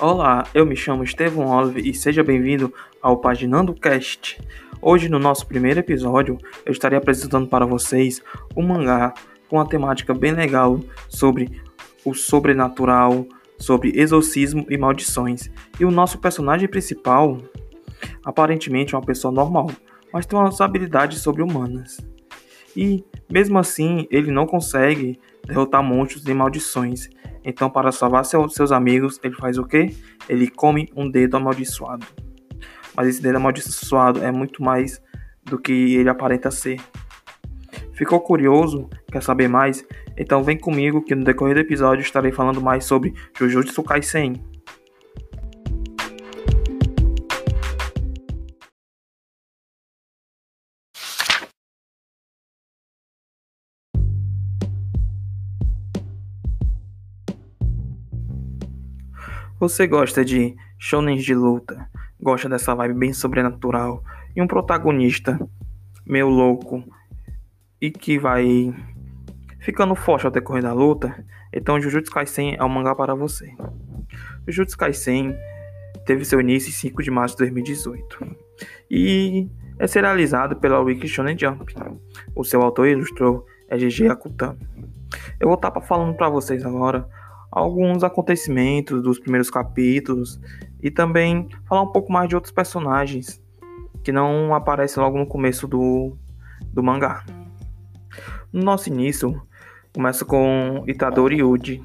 Olá, eu me chamo Estevão Olive e seja bem-vindo ao Paginando Cast. Hoje, no nosso primeiro episódio, eu estarei apresentando para vocês um mangá com uma temática bem legal sobre o sobrenatural, sobre exorcismo e maldições. E o nosso personagem principal, aparentemente é uma pessoa normal, mas tem umas habilidades sobre-humanas. E, mesmo assim, ele não consegue derrotar monstros e maldições. Então, para salvar seu, seus amigos, ele faz o quê? Ele come um dedo amaldiçoado. Mas esse dedo amaldiçoado é muito mais do que ele aparenta ser. Ficou curioso? Quer saber mais? Então vem comigo que no decorrer do episódio estarei falando mais sobre Jujutsu Kaisen. Você gosta de shonen de luta, gosta dessa vibe bem sobrenatural e um protagonista meio louco e que vai ficando forte ao decorrer da luta, então Jujutsu Kaisen é um mangá para você. Jujutsu Kaisen teve seu início em 5 de março de 2018 e é serializado pela Wiki Shonen Jump. O seu autor ilustrou é GG Akutami. Eu vou estar falando para vocês agora alguns acontecimentos dos primeiros capítulos e também falar um pouco mais de outros personagens que não aparecem logo no começo do, do mangá. No nosso início, começa com Itadori Yuji,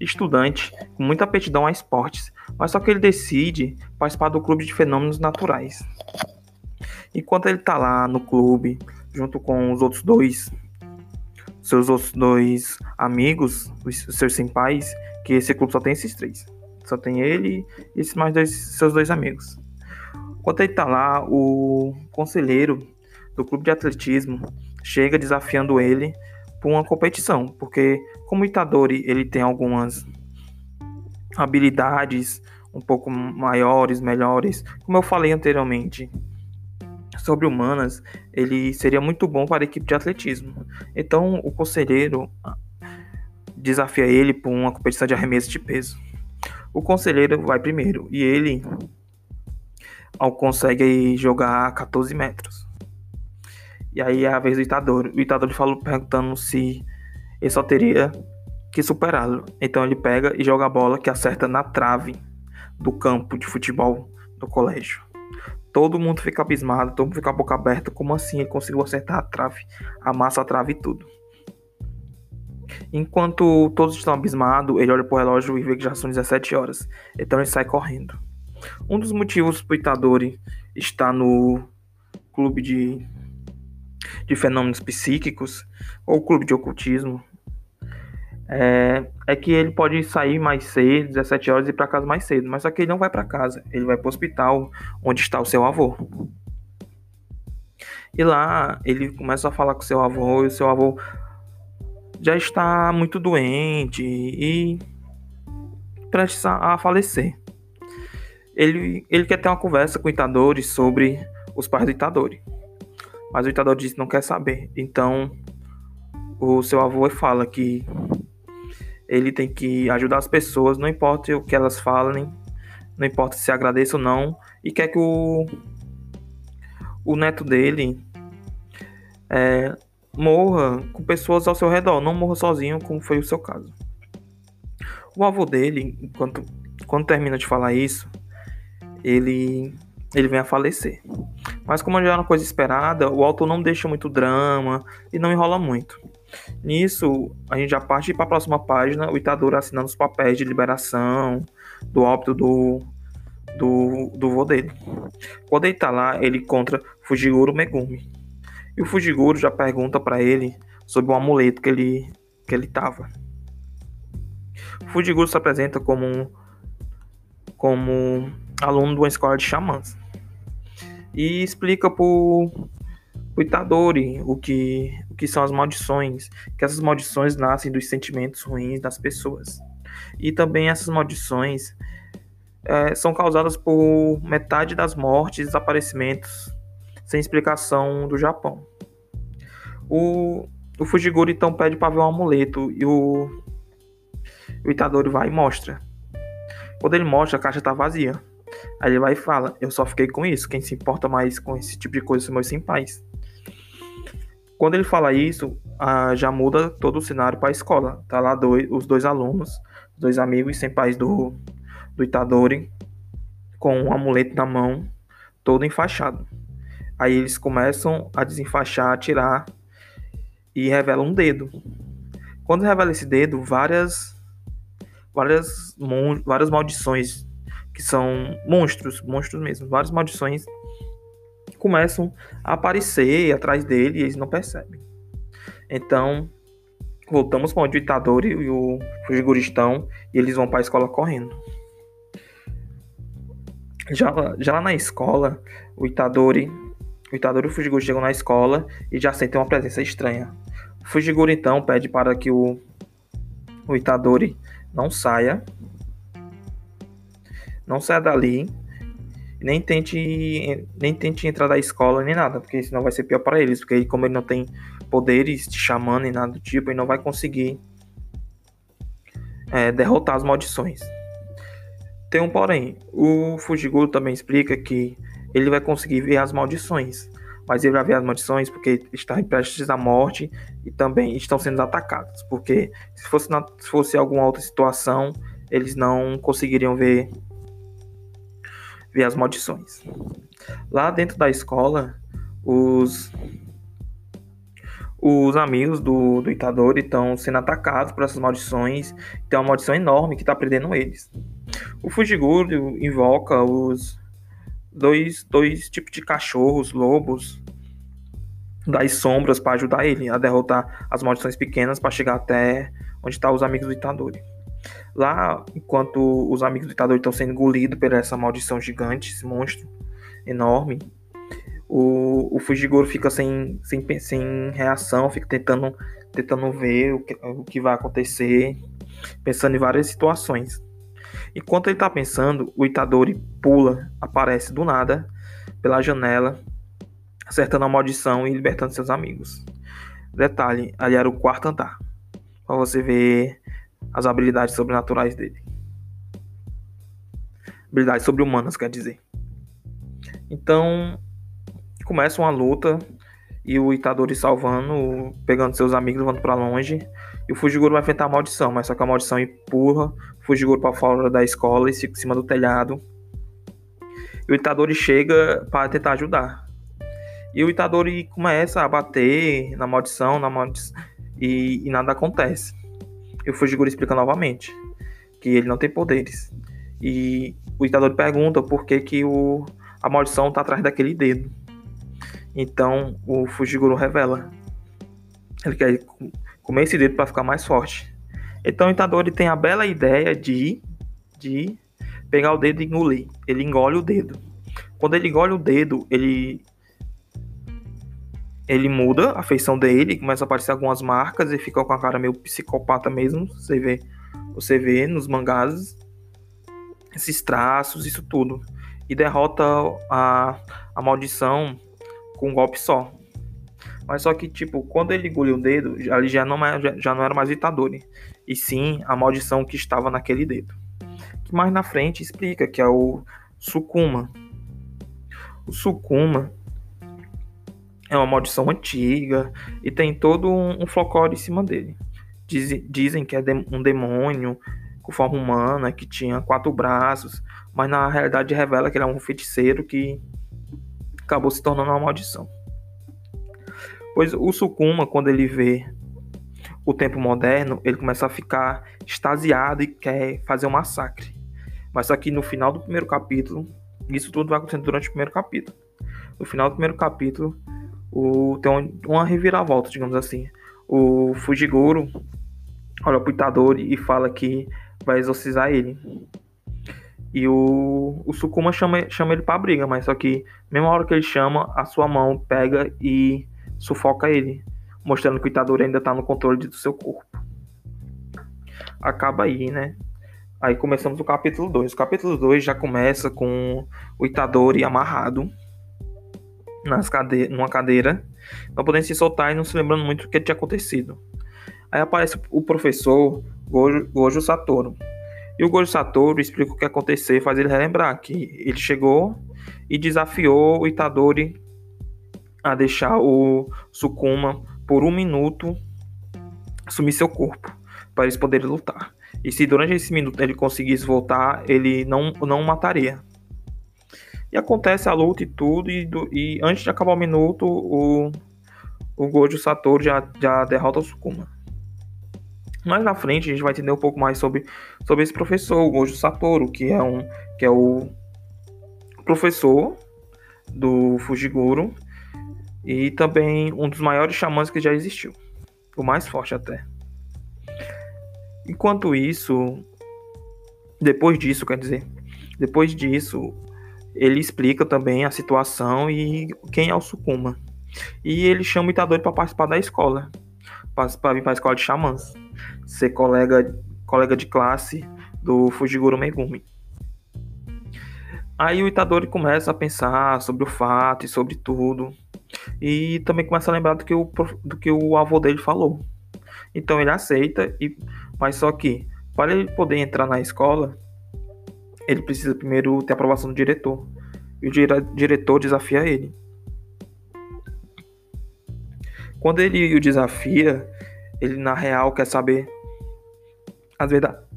estudante com muita aptidão a esportes, mas só que ele decide participar do clube de fenômenos naturais. Enquanto ele está lá no clube, junto com os outros dois seus outros dois amigos, os seus senpais, que esse clube só tem esses três. Só tem ele e esses mais dois, seus dois amigos. Enquanto ele tá lá, o conselheiro do clube de atletismo chega desafiando ele por uma competição, porque como Itadori ele tem algumas habilidades um pouco maiores, melhores, como eu falei anteriormente, sobre humanas, ele seria muito bom para a equipe de atletismo. Então, o conselheiro desafia ele por uma competição de arremesso de peso. O conselheiro vai primeiro e ele consegue jogar 14 metros. E aí é a vez do Itadori. O Itadori falou perguntando se ele só teria que superá-lo. Então ele pega e joga a bola que acerta na trave do campo de futebol do colégio. Todo mundo fica abismado, todo mundo fica a boca aberta. Como assim ele conseguiu acertar a trave, amassa a trave e tudo? Enquanto todos estão abismados, ele olha pro relógio e vê que já são 17 horas. Então ele sai correndo. Um dos motivos pro Itadori estar no clube de, de fenômenos psíquicos ou clube de ocultismo é, é que ele pode sair mais cedo, 17 horas, e ir para casa mais cedo. Mas só que ele não vai para casa, ele vai para o hospital onde está o seu avô. E lá ele começa a falar com seu avô e o seu avô já está muito doente e prestes a falecer. Ele, ele quer ter uma conversa com o Itadori sobre os pais do Itadori. Mas o Itadori diz que não quer saber. Então o seu avô fala que ele tem que ajudar as pessoas, não importa o que elas falem, não importa se agradeça ou não, e quer que o, o neto dele é, morra com pessoas ao seu redor, não morra sozinho, como foi o seu caso. O avô dele, enquanto, quando termina de falar isso, ele, ele vem a falecer. Mas como já era uma coisa esperada, o autor não deixa muito drama e não enrola muito. Nisso, a gente já parte para a próxima página, o Itadori assinando os papéis de liberação do óbito do, do, do vô dele. Quando ele está lá, ele encontra Fujiguro Megumi. E o Fujiguro já pergunta para ele sobre o amuleto que ele que ele tava. O Fujiguro se apresenta como como aluno de uma escola de xamãs e explica pro, pro Itadori o que que são as maldições, que essas maldições nascem dos sentimentos ruins das pessoas. E também essas maldições é, são causadas por metade das mortes e desaparecimentos sem explicação do Japão. O, o Fujiguro então pede para ver um amuleto e o, o Itadori vai e mostra. Quando ele mostra, a caixa tá vazia. Aí ele vai e fala: Eu só fiquei com isso. Quem se importa mais com esse tipo de coisa são meus simpais. Quando ele fala isso, ah, já muda todo o cenário para a escola. Tá lá dois, os dois alunos, dois amigos sem pais do, do Itadori, com um amuleto na mão, todo enfaixado. Aí eles começam a desenfaixar, a tirar e revelam um dedo. Quando revela esse dedo, várias várias várias maldições que são monstros, monstros mesmo, várias maldições começam a aparecer atrás dele e eles não percebem. Então, voltamos para o ditador e o Fujiguristão e eles vão para a escola correndo. Já, já lá na escola, o Itadori, o Itadori e o Fujiguro chegam na escola e já sentem uma presença estranha. O Fujiguro então pede para que o, o Itadori não saia, não saia dali nem tente nem tente entrar da escola nem nada, porque senão vai ser pior para eles, porque como ele não tem poderes te chamando nem nada do tipo, ele não vai conseguir é, derrotar as maldições. Tem um porém, o Fujiguro também explica que ele vai conseguir ver as maldições, mas ele vai ver as maldições porque está prestes à morte e também estão sendo atacados, porque se fosse, na, se fosse alguma outra situação, eles não conseguiriam ver as maldições. Lá dentro da escola, os os amigos do, do Itadori estão sendo atacados por essas maldições. Tem uma maldição enorme que está prendendo eles. O Fujiguro invoca os dois, dois tipos de cachorros, lobos, das sombras para ajudar ele a derrotar as maldições pequenas para chegar até onde estão tá os amigos do Itadori. Lá, enquanto os amigos do ditador estão sendo engolidos por essa maldição gigante, esse monstro enorme, o, o Fujigoro fica sem, sem, sem reação, fica tentando, tentando ver o que, o que vai acontecer, pensando em várias situações. Enquanto ele está pensando, o Itadori pula, aparece do nada pela janela, acertando a maldição e libertando seus amigos. Detalhe, ali era o quarto andar. Para você ver as habilidades sobrenaturais dele. Habilidades sobre-humanas, quer dizer. Então, começa uma luta e o Itadori salvando, pegando seus amigos, levando para longe. E o Fujiguro vai enfrentar a maldição, mas só que a maldição empurra o Fujiguro para fora da escola e fica em cima do telhado. E o Itadori chega para tentar ajudar. E o Itadori começa a bater na maldição, na maldição e, e nada acontece. E o Fujiguro explica novamente que ele não tem poderes. E o Itadori pergunta por que, que o, a maldição está atrás daquele dedo. Então o Fujiguro revela. Ele quer comer esse dedo para ficar mais forte. Então o Itadori tem a bela ideia de, de pegar o dedo e engolir. Ele engole o dedo. Quando ele engole o dedo, ele ele muda a feição dele, começa a aparecer algumas marcas e fica com a cara meio psicopata mesmo. Você vê, você vê nos mangás esses traços, isso tudo. E derrota a, a maldição com um golpe só. Mas só que, tipo, quando ele engoliu o dedo, ali já não, é, já, já não era mais Itadori. E sim a maldição que estava naquele dedo. Que mais na frente explica que é o Sukuma. O Sukuma é uma maldição antiga e tem todo um, um folclore em cima dele. Diz, dizem que é de, um demônio com forma humana, que tinha quatro braços, mas na realidade revela que ele é um feiticeiro que acabou se tornando uma maldição. Pois o Sukuma, quando ele vê o tempo moderno, ele começa a ficar extasiado e quer fazer um massacre. Mas só que no final do primeiro capítulo, isso tudo vai acontecendo durante o primeiro capítulo. No final do primeiro capítulo, o, tem uma reviravolta, digamos assim. O Fujiguro olha pro Itadori e fala que vai exorcizar ele. E o, o Sukuma chama, chama ele pra briga, mas só que, mesma hora que ele chama, a sua mão pega e sufoca ele, mostrando que o Itadori ainda tá no controle do seu corpo. Acaba aí, né? Aí começamos o capítulo 2. O capítulo 2 já começa com o Itadori amarrado nas cade numa cadeira, não podendo se soltar e não se lembrando muito do que tinha acontecido. Aí aparece o professor Gojo, Gojo Satoru. E o Gojo Satoru explica o que aconteceu e faz ele relembrar que ele chegou e desafiou o Itadori a deixar o Sukuma por um minuto assumir seu corpo para eles poderem lutar. E se durante esse minuto ele conseguisse voltar, ele não, não mataria. E acontece a luta e tudo, e, do, e antes de acabar o minuto, o, o Gojo Satoru já, já derrota o Sukuma. Mais na frente a gente vai entender um pouco mais sobre, sobre esse professor, o Gojo Satoru, que é, um, que é o professor do Fujiguro e também um dos maiores xamãs que já existiu. O mais forte até. Enquanto isso, depois disso, quer dizer, depois disso, ele explica também a situação e quem é o Sukuma. E ele chama o Itadori para participar da escola, para vir para a escola de xamãs, ser colega, colega de classe do Fujiguro Megumi. Aí o Itadori começa a pensar sobre o fato e sobre tudo. E também começa a lembrar do que o, do que o avô dele falou. Então ele aceita, e, mas só que para ele poder entrar na escola, ele precisa primeiro ter aprovação do diretor. E o dire diretor desafia ele. Quando ele o desafia, ele na real quer saber as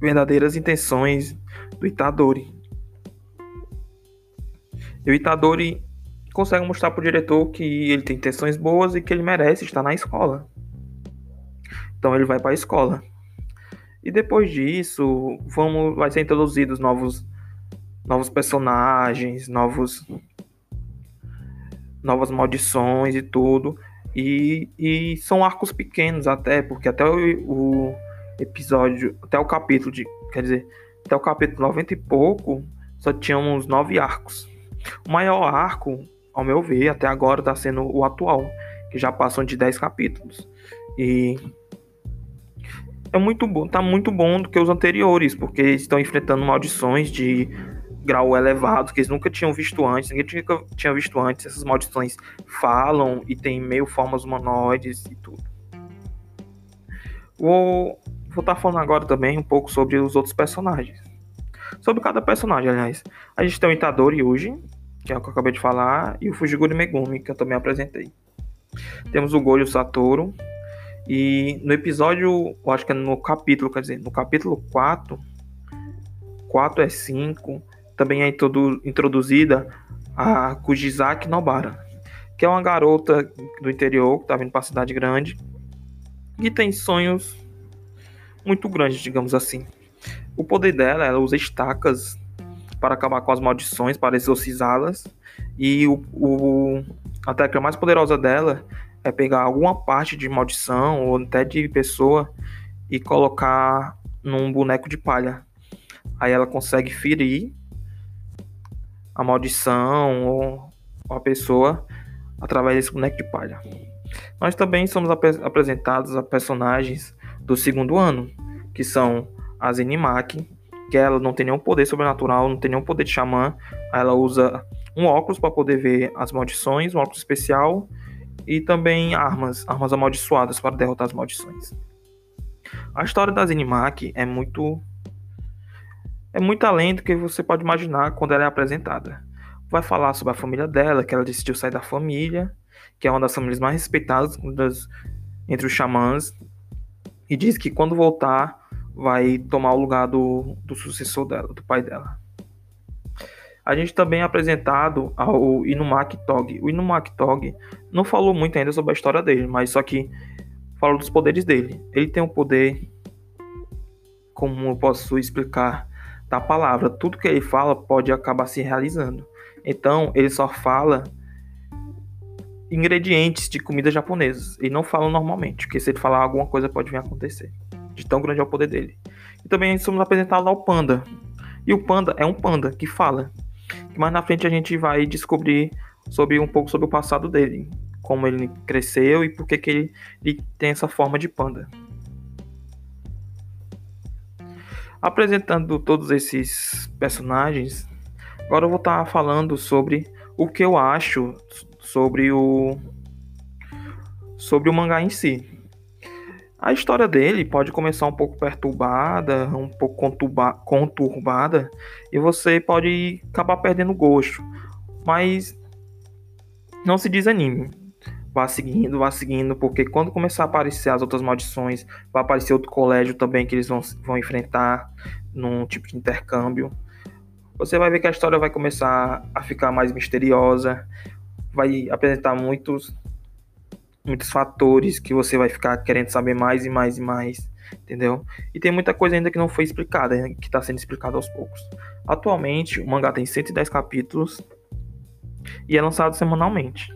verdadeiras intenções do Itadori. E o Itadori consegue mostrar para o diretor que ele tem intenções boas e que ele merece estar na escola. Então ele vai para a escola. E depois disso, vamos, vai ser introduzidos novos, novos personagens, novos, novas maldições e tudo. E, e são arcos pequenos até, porque até o, o episódio, até o capítulo de, quer dizer, até o capítulo 90 e pouco, só tínhamos nove arcos. O maior arco ao meu ver, até agora está sendo o atual, que já passam de 10 capítulos. E é muito bom, tá muito bom do que os anteriores, porque estão enfrentando maldições de grau elevado que eles nunca tinham visto antes, ninguém tinha, tinha visto antes. Essas maldições falam e tem meio formas humanoides e tudo. Vou vou estar tá falando agora também um pouco sobre os outros personagens. Sobre cada personagem, aliás. A gente tem o Itadori Yuji, que é o que eu acabei de falar, e o Fujiguri Megumi, que eu também apresentei. Temos o Gojo Satoru, e no episódio, eu acho que é no capítulo, quer dizer, no capítulo 4, 4 é 5, também é introduzida a Kujizaki Nobara, que é uma garota do interior que está vindo para a cidade grande e tem sonhos muito grandes, digamos assim. O poder dela, ela usa estacas para acabar com as maldições, para exorcizá-las. E o, o, a técnica mais poderosa dela é pegar alguma parte de maldição ou até de pessoa e colocar num boneco de palha. Aí ela consegue ferir a maldição ou a pessoa através desse boneco de palha. Nós também somos ap apresentados a personagens do segundo ano, que são a Zenimaki, que ela não tem nenhum poder sobrenatural, não tem nenhum poder de xamã. Ela usa um óculos para poder ver as maldições, um óculos especial e também armas, armas amaldiçoadas para derrotar as maldições. A história da Zenimaki é muito é muito além do que você pode imaginar quando ela é apresentada. Vai falar sobre a família dela, que ela decidiu sair da família, que é uma das famílias mais respeitadas das, entre os xamãs, e diz que quando voltar vai tomar o lugar do, do sucessor dela, do pai dela. A gente também é apresentado ao Inumaki Tog. O Inumaki Tog não falou muito ainda sobre a história dele, mas só que falou dos poderes dele. Ele tem um poder, como eu posso explicar, da palavra. Tudo que ele fala pode acabar se realizando. Então, ele só fala ingredientes de comida japonesas. Ele não fala normalmente, porque se ele falar alguma coisa pode vir a acontecer de tão grande é o poder dele. E também somos apresentados ao panda. E o panda é um panda que fala. Mais na frente a gente vai descobrir sobre um pouco sobre o passado dele, como ele cresceu e por que, ele tem essa forma de panda. Apresentando todos esses personagens, agora eu vou estar falando sobre o que eu acho sobre o sobre o mangá em si. A história dele pode começar um pouco perturbada, um pouco conturbada, e você pode acabar perdendo gosto. Mas não se desanime. Vá seguindo, vá seguindo, porque quando começar a aparecer as outras maldições, vai aparecer outro colégio também que eles vão, vão enfrentar num tipo de intercâmbio. Você vai ver que a história vai começar a ficar mais misteriosa, vai apresentar muitos muitos fatores que você vai ficar querendo saber mais e mais e mais, entendeu? E tem muita coisa ainda que não foi explicada, que está sendo explicada aos poucos. Atualmente, o mangá tem 110 capítulos e é lançado semanalmente.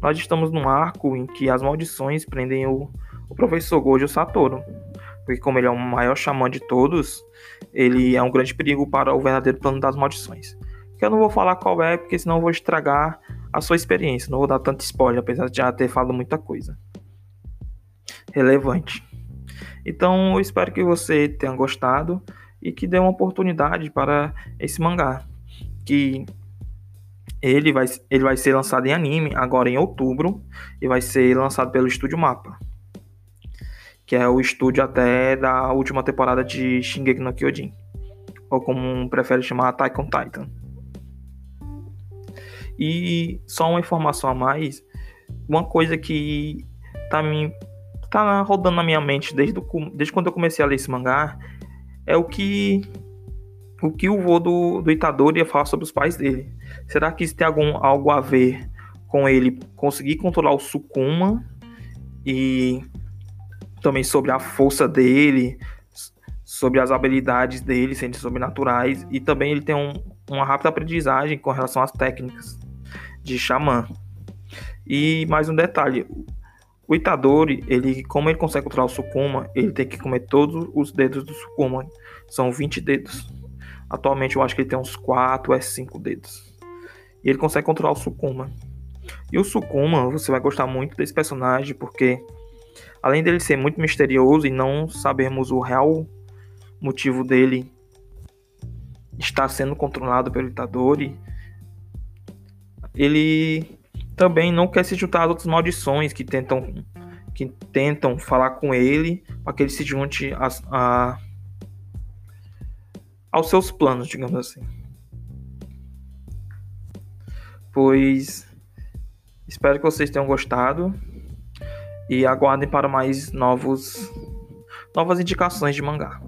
Nós estamos num arco em que as maldições prendem o, o professor Gojo Satoru, porque como ele é o maior xamã de todos, ele é um grande perigo para o verdadeiro plano das maldições. Que eu não vou falar qual é, porque senão eu vou estragar a sua experiência. Não vou dar tanto spoiler, apesar de já ter falado muita coisa relevante. Então, eu espero que você tenha gostado e que dê uma oportunidade para esse mangá, que ele vai, ele vai ser lançado em anime agora em outubro e vai ser lançado pelo Estúdio Mapa, que é o estúdio até da última temporada de Shingeki no Kyojin, ou como prefere chamar Attack on Titan. E só uma informação a mais, uma coisa que tá me tá rodando na minha mente desde, do, desde quando eu comecei a ler esse mangá é o que o que o vô do, do Itadori ia falar sobre os pais dele. Será que isso tem algum, algo a ver com ele conseguir controlar o Sukuma e também sobre a força dele, sobre as habilidades dele sendo sobrenaturais e também ele tem um, uma rápida aprendizagem com relação às técnicas de xamã. E mais um detalhe, o Itadori, ele, como ele consegue controlar o Sukuma, ele tem que comer todos os dedos do Sukuma. São 20 dedos. Atualmente eu acho que ele tem uns 4 ou 5 dedos. E ele consegue controlar o Sukuma. E o Sukuma, você vai gostar muito desse personagem, porque além dele ser muito misterioso e não sabermos o real motivo dele estar sendo controlado pelo Itadori, ele também não quer se juntar às outras maldições que tentam que tentam falar com ele para que ele se junte a, a, aos seus planos, digamos assim. Pois espero que vocês tenham gostado e aguardem para mais novos novas indicações de mangá.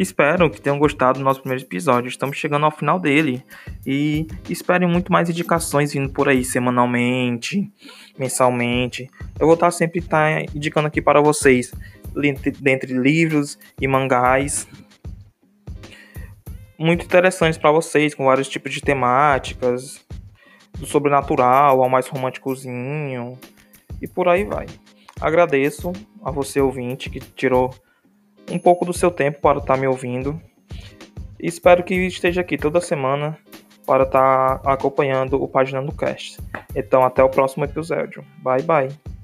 Espero que tenham gostado do nosso primeiro episódio. Estamos chegando ao final dele. E esperem muito mais indicações vindo por aí semanalmente, mensalmente. Eu vou estar sempre estar indicando aqui para vocês, dentre livros e mangás, muito interessantes para vocês, com vários tipos de temáticas, do sobrenatural ao mais românticozinho, e por aí vai. Agradeço a você ouvinte que tirou um pouco do seu tempo para estar tá me ouvindo. E espero que esteja aqui toda semana para estar tá acompanhando o Página do Cast. Então, até o próximo episódio. Bye, bye.